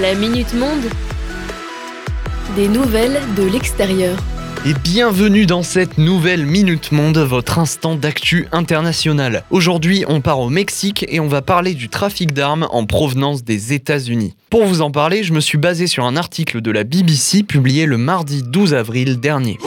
La Minute Monde. Des nouvelles de l'extérieur. Et bienvenue dans cette nouvelle Minute Monde, votre instant d'actu international. Aujourd'hui, on part au Mexique et on va parler du trafic d'armes en provenance des États-Unis. Pour vous en parler, je me suis basé sur un article de la BBC publié le mardi 12 avril dernier.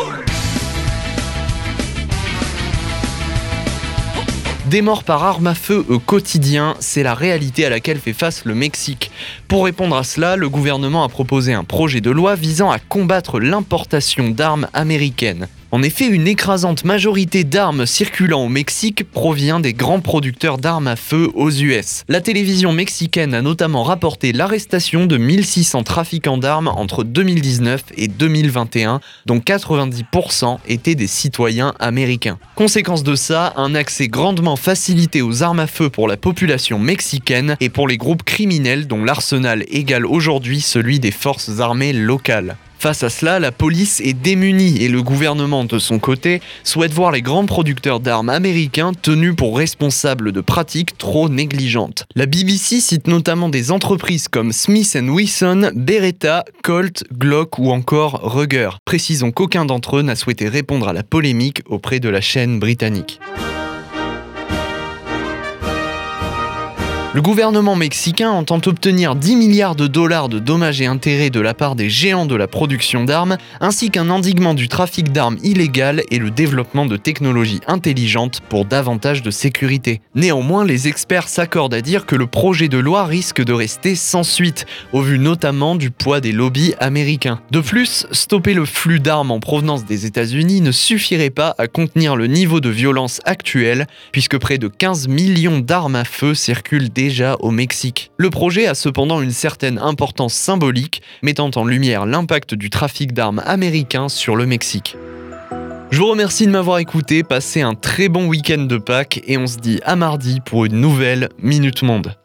Des morts par arme à feu au quotidien, c'est la réalité à laquelle fait face le Mexique. Pour répondre à cela, le gouvernement a proposé un projet de loi visant à combattre l'importation d'armes américaines. En effet, une écrasante majorité d'armes circulant au Mexique provient des grands producteurs d'armes à feu aux US. La télévision mexicaine a notamment rapporté l'arrestation de 1600 trafiquants d'armes entre 2019 et 2021, dont 90% étaient des citoyens américains. Conséquence de ça, un accès grandement facilité aux armes à feu pour la population mexicaine et pour les groupes criminels dont l'arsenal égale aujourd'hui celui des forces armées locales. Face à cela, la police est démunie et le gouvernement, de son côté, souhaite voir les grands producteurs d'armes américains tenus pour responsables de pratiques trop négligentes. La BBC cite notamment des entreprises comme Smith Wesson, Beretta, Colt, Glock ou encore Ruger. Précisons qu'aucun d'entre eux n'a souhaité répondre à la polémique auprès de la chaîne britannique. Le gouvernement mexicain entend obtenir 10 milliards de dollars de dommages et intérêts de la part des géants de la production d'armes, ainsi qu'un endiguement du trafic d'armes illégal et le développement de technologies intelligentes pour davantage de sécurité. Néanmoins, les experts s'accordent à dire que le projet de loi risque de rester sans suite, au vu notamment du poids des lobbies américains. De plus, stopper le flux d'armes en provenance des États-Unis ne suffirait pas à contenir le niveau de violence actuel, puisque près de 15 millions d'armes à feu circulent au Mexique. Le projet a cependant une certaine importance symbolique, mettant en lumière l'impact du trafic d'armes américain sur le Mexique. Je vous remercie de m'avoir écouté, passez un très bon week-end de Pâques et on se dit à mardi pour une nouvelle Minute Monde.